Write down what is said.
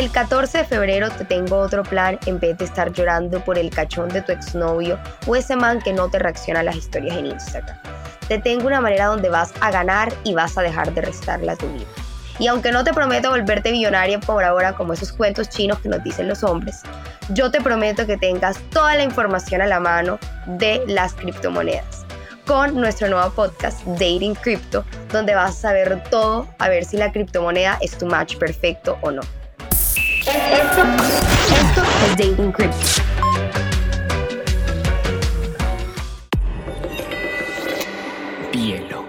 el 14 de febrero te tengo otro plan en vez de estar llorando por el cachón de tu exnovio o ese man que no te reacciona a las historias en Instagram. Te tengo una manera donde vas a ganar y vas a dejar de restarle a tu vida. Y aunque no te prometo volverte millonaria por ahora como esos cuentos chinos que nos dicen los hombres, yo te prometo que tengas toda la información a la mano de las criptomonedas con nuestro nuevo podcast Dating Crypto, donde vas a saber todo a ver si la criptomoneda es tu match perfecto o no. Esto, es Dating Crypt. Pielo.